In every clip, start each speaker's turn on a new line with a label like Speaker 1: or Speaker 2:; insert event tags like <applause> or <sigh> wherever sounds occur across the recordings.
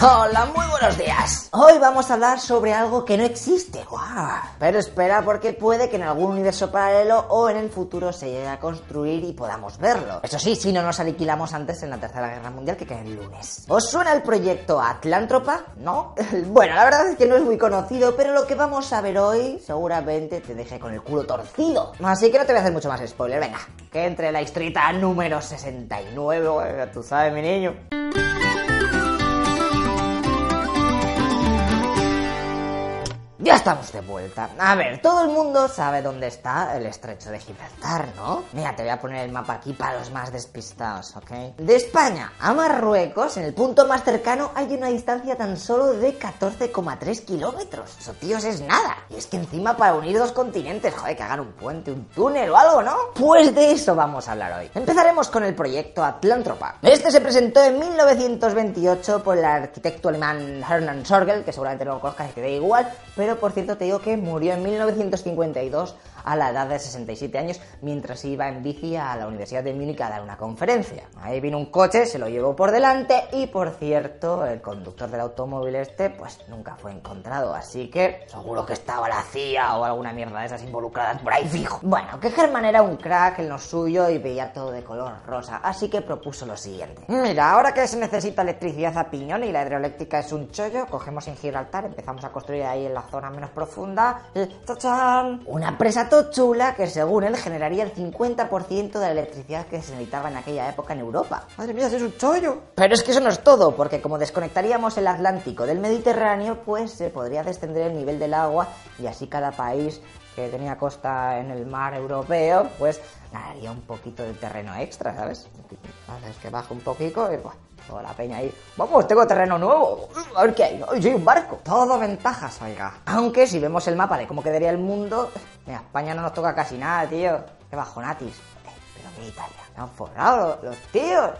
Speaker 1: Hola, muy buenos días. Hoy vamos a hablar sobre algo que no existe. ¡Guau! Pero espera porque puede que en algún universo paralelo o en el futuro se llegue a construir y podamos verlo. Eso sí, si no nos aniquilamos antes en la Tercera Guerra Mundial que cae el lunes. ¿Os suena el proyecto Atlántropa? ¿No? <laughs> bueno, la verdad es que no es muy conocido, pero lo que vamos a ver hoy seguramente te deje con el culo torcido. Así que no te voy a hacer mucho más spoiler. Venga, que entre la historita número 69, tú sabes, mi niño. Ya estamos de vuelta. A ver, todo el mundo sabe dónde está el estrecho de Gibraltar, ¿no? Mira, te voy a poner el mapa aquí para los más despistados, ¿ok? De España a Marruecos, en el punto más cercano, hay una distancia tan solo de 14,3 kilómetros. Eso, tíos, es nada. Y es que encima para unir dos continentes, joder, que hagan un puente, un túnel o algo, ¿no? Pues de eso vamos a hablar hoy. Empezaremos con el proyecto Atlántropa. Este se presentó en 1928 por el arquitecto alemán Hermann Sorgel, que seguramente no lo conozcas y te da igual, pero por cierto te digo que murió en 1952 a la edad de 67 años mientras iba en bici a la Universidad de Múnich a dar una conferencia. Ahí vino un coche, se lo llevó por delante y por cierto el conductor del automóvil este pues nunca fue encontrado, así que seguro que estaba la CIA o alguna mierda de esas involucradas por ahí fijo. Bueno, que Germán era un crack en lo suyo y veía todo de color rosa, así que propuso lo siguiente. Mira, ahora que se necesita electricidad a piñón y la hidroeléctrica es un chollo, cogemos en Gibraltar, empezamos a construir ahí en la zona menos profunda y ¡tachán! Una presa chula que según él generaría el 50% de la electricidad que se necesitaba en aquella época en Europa. Madre mía, es un chollo. Pero es que eso no es todo, porque como desconectaría el Atlántico del Mediterráneo, pues se podría descender el nivel del agua y así cada país que tenía costa en el mar europeo, pues ganaría un poquito de terreno extra, ¿sabes? Es que baja un poquito y bueno, toda la peña ahí. Vamos, tengo terreno nuevo. A ver qué hay. Ay, soy un barco. Todo ventajas, oiga. Aunque si vemos el mapa de cómo quedaría el mundo, mira, España no nos toca casi nada, tío. Qué bajonatis. Eh, pero que Italia. Se han forrado los tíos.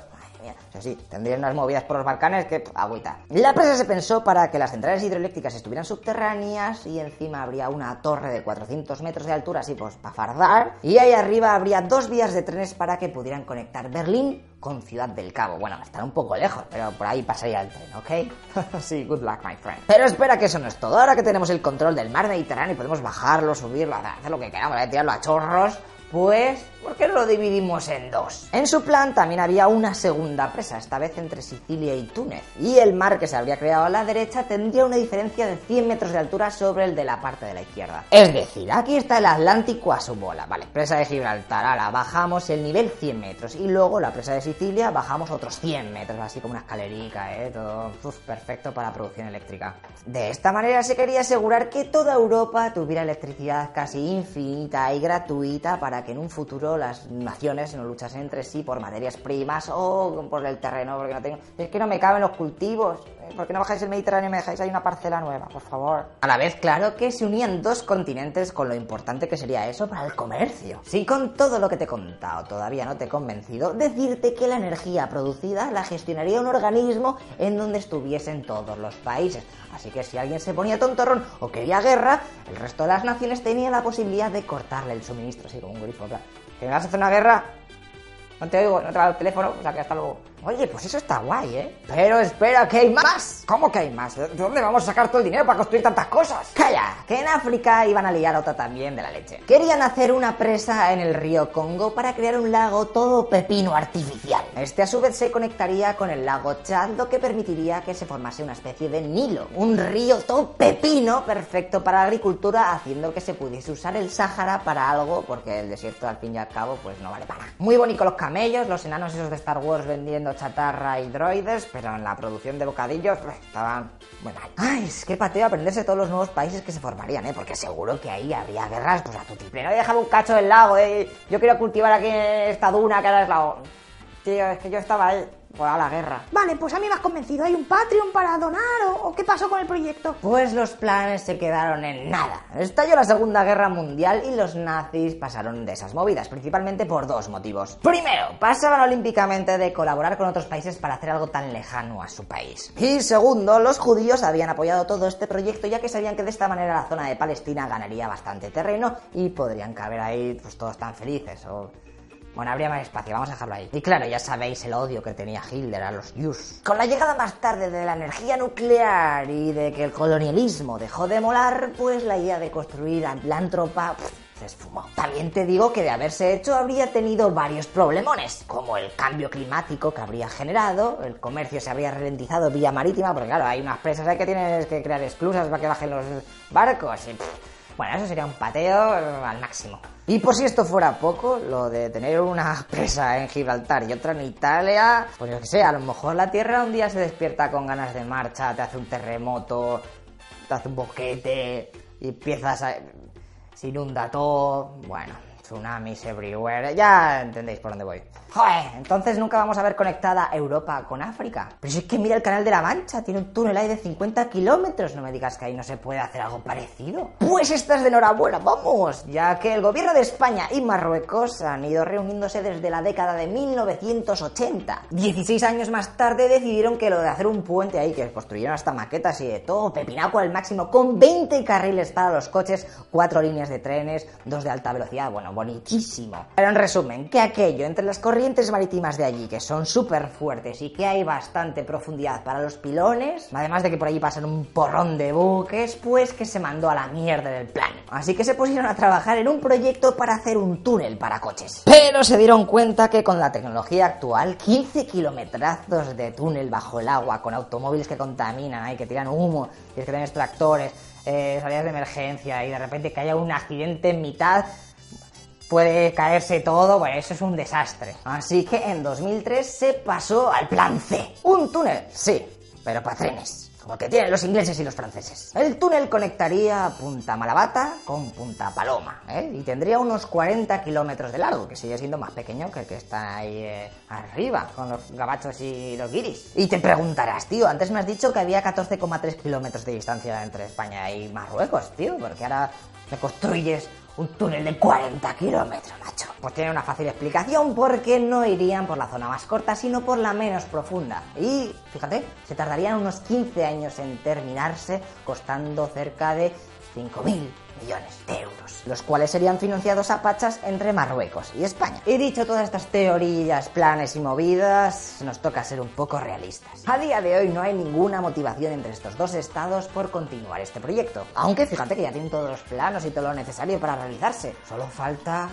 Speaker 1: O sea, sí, tendrían unas movidas por los Balcanes que agüita. La presa se pensó para que las centrales hidroeléctricas estuvieran subterráneas y encima habría una torre de 400 metros de altura, así pues, para fardar. Y ahí arriba habría dos vías de trenes para que pudieran conectar Berlín con Ciudad del Cabo. Bueno, estar un poco lejos, pero por ahí pasaría el tren, ¿ok? <laughs> sí, good luck, my friend. Pero espera que eso no es todo. Ahora que tenemos el control del mar Mediterráneo y podemos bajarlo, subirlo, hacer lo que queramos, ¿eh? tirarlo a chorros, pues, ¿por qué no lo dividimos en dos? En su plan también había una segunda presa, esta vez entre Sicilia y Túnez. Y el mar que se habría creado a la derecha tendría una diferencia de 100 metros de altura sobre el de la parte de la izquierda. Es decir, aquí está el Atlántico a su bola. Vale, presa de Gibraltar, ahora bajamos el nivel 100 metros. Y luego la presa de Sicilia bajamos otros 100 metros, así como una escalerica, ¿eh? Todo perfecto para la producción eléctrica. De esta manera se quería asegurar que toda Europa tuviera electricidad casi infinita y gratuita para que en un futuro las naciones no luchasen entre sí por materias primas o por el terreno, porque no tengo... Es que no me caben los cultivos. ¿Por qué no bajáis el Mediterráneo y me dejáis ahí una parcela nueva, por favor? A la vez, claro que se unían dos continentes con lo importante que sería eso para el comercio. Si con todo lo que te he contado todavía no te he convencido, decirte que la energía producida la gestionaría un organismo en donde estuviesen todos los países. Así que si alguien se ponía tontorrón o quería guerra, el resto de las naciones tenía la posibilidad de cortarle el suministro, así como un grifo. ¿Que me vas a hacer una guerra? No te oigo, no te va el teléfono, o sea que hasta luego. Oye, pues eso está guay, ¿eh? Pero espera, que hay más. ¿Cómo que hay más? ¿De dónde vamos a sacar todo el dinero para construir tantas cosas? Calla, que en África iban a liar otra también de la leche. Querían hacer una presa en el río Congo para crear un lago todo pepino artificial. Este a su vez se conectaría con el lago Chad, lo que permitiría que se formase una especie de Nilo. Un río todo pepino perfecto para la agricultura, haciendo que se pudiese usar el Sáhara para algo, porque el desierto al fin y al cabo pues no vale para nada. Muy bonito los camellos, los enanos esos de Star Wars vendiendo chatarra y droides, pero en la producción de bocadillos pues, estaban... Bueno, ay, es que pateo aprenderse todos los nuevos países que se formarían, ¿eh? Porque seguro que ahí habría guerras, pues a tu triple. No dejaba un cacho del lago, ¿eh? Yo quiero cultivar aquí esta duna que ahora es lago. Tío, es que yo estaba ahí. pues a la guerra.
Speaker 2: Vale, pues a mí me has convencido. ¿Hay un Patreon para donar o, o qué pasó con el proyecto?
Speaker 1: Pues los planes se quedaron en nada. Estalló la Segunda Guerra Mundial y los nazis pasaron de esas movidas, principalmente por dos motivos. Primero, pasaban olímpicamente de colaborar con otros países para hacer algo tan lejano a su país. Y segundo, los judíos habían apoyado todo este proyecto ya que sabían que de esta manera la zona de Palestina ganaría bastante terreno y podrían caber ahí pues todos tan felices o bueno, habría más espacio, vamos a dejarlo ahí. Y claro, ya sabéis el odio que tenía Hitler a los Jews. Con la llegada más tarde de la energía nuclear y de que el colonialismo dejó de molar, pues la idea de construir a plan tropa se esfumó. También te digo que de haberse hecho habría tenido varios problemones, como el cambio climático que habría generado, el comercio se habría ralentizado vía marítima, porque claro, hay unas presas ahí que tienes que crear esclusas para que bajen los barcos y... Bueno, eso sería un pateo al máximo. Y por si esto fuera poco, lo de tener una <laughs> presa en Gibraltar y otra en Italia, pues yo que sé, a lo mejor la Tierra un día se despierta con ganas de marcha, te hace un terremoto, te hace un boquete y empiezas a... se inunda todo, bueno, tsunamis everywhere, ya entendéis por dónde voy. Joder, entonces nunca vamos a ver conectada Europa con África. Pero si es que mira el canal de la Mancha, tiene un túnel ahí de 50 kilómetros. No me digas que ahí no se puede hacer algo parecido. Pues estás de enhorabuena, vamos, ya que el gobierno de España y Marruecos han ido reuniéndose desde la década de 1980. 16 años más tarde decidieron que lo de hacer un puente ahí, que construyeron hasta maquetas y de todo, pepinaco al máximo, con 20 carriles para los coches, 4 líneas de trenes, 2 de alta velocidad, bueno, bonitísimo. Pero en resumen, que aquello entre las corrientes marítimas de allí, que son súper fuertes y que hay bastante profundidad para los pilones, además de que por allí pasan un porrón de buques, pues que se mandó a la mierda del plan. Así que se pusieron a trabajar en un proyecto para hacer un túnel para coches. Pero se dieron cuenta que con la tecnología actual, 15 kilometrazos de túnel bajo el agua, con automóviles que contaminan, hay que tiran humo, tienes que tener extractores, eh, salidas de emergencia y de repente que haya un accidente en mitad puede caerse todo, bueno, eso es un desastre. Así que en 2003 se pasó al plan C. Un túnel, sí, pero para trenes. Como que tienen los ingleses y los franceses. El túnel conectaría Punta Malabata con Punta Paloma, ¿eh? Y tendría unos 40 kilómetros de largo, que sigue siendo más pequeño que el que está ahí eh, arriba, con los gabachos y los guiris. Y te preguntarás, tío, antes me has dicho que había 14,3 kilómetros de distancia entre España y Marruecos, tío, porque ahora me construyes un túnel de 40 kilómetros, macho. Pues tiene una fácil explicación porque no irían por la zona más corta, sino por la menos profunda. Y, fíjate, se tardarían unos 15 años en terminarse, costando cerca de 5.000 millones de euros, los cuales serían financiados a pachas entre Marruecos y España. Y dicho todas estas teorías, planes y movidas, nos toca ser un poco realistas. A día de hoy no hay ninguna motivación entre estos dos estados por continuar este proyecto. Aunque fíjate que ya tienen todos los planos y todo lo necesario para realizarse. Solo falta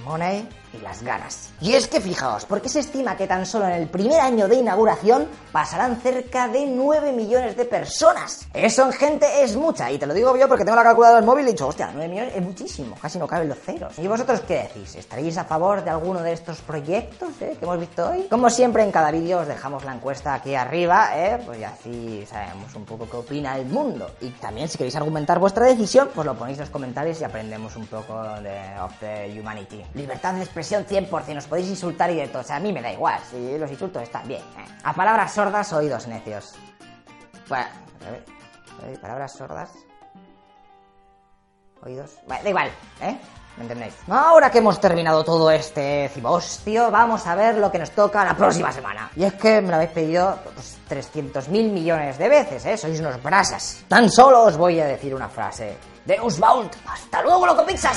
Speaker 1: money y las ganas. Y es que fijaos, porque se estima que tan solo en el primer año de inauguración pasarán cerca de 9 millones de personas. Eso en gente es mucha, y te lo digo yo porque tengo la calculadora del móvil y he dicho, hostia, 9 millones es muchísimo, casi no caben los ceros. ¿Y vosotros qué decís? ¿Estaréis a favor de alguno de estos proyectos eh, que hemos visto hoy? Como siempre en cada vídeo os dejamos la encuesta aquí arriba, eh, pues y así sabemos un poco qué opina el mundo. Y también si queréis argumentar vuestra decisión, pues lo ponéis en los comentarios y aprendemos un poco de of the humanity. Libertad de expresión 100%, os podéis insultar y de todo. O sea, a mí me da igual, si los insultos están bien. eh. A palabras sordas, oídos necios. Bueno, a ver, palabras sordas. Oídos. Bueno, da igual, ¿eh? ¿Me entendéis? Ahora que hemos terminado todo este cibostio, vamos a ver lo que nos toca la próxima semana. Y es que me lo habéis pedido pues, 300 mil millones de veces, ¿eh? Sois unos brasas. Tan solo os voy a decir una frase. Deus Vaunt. ¡Hasta luego, loco pizzas!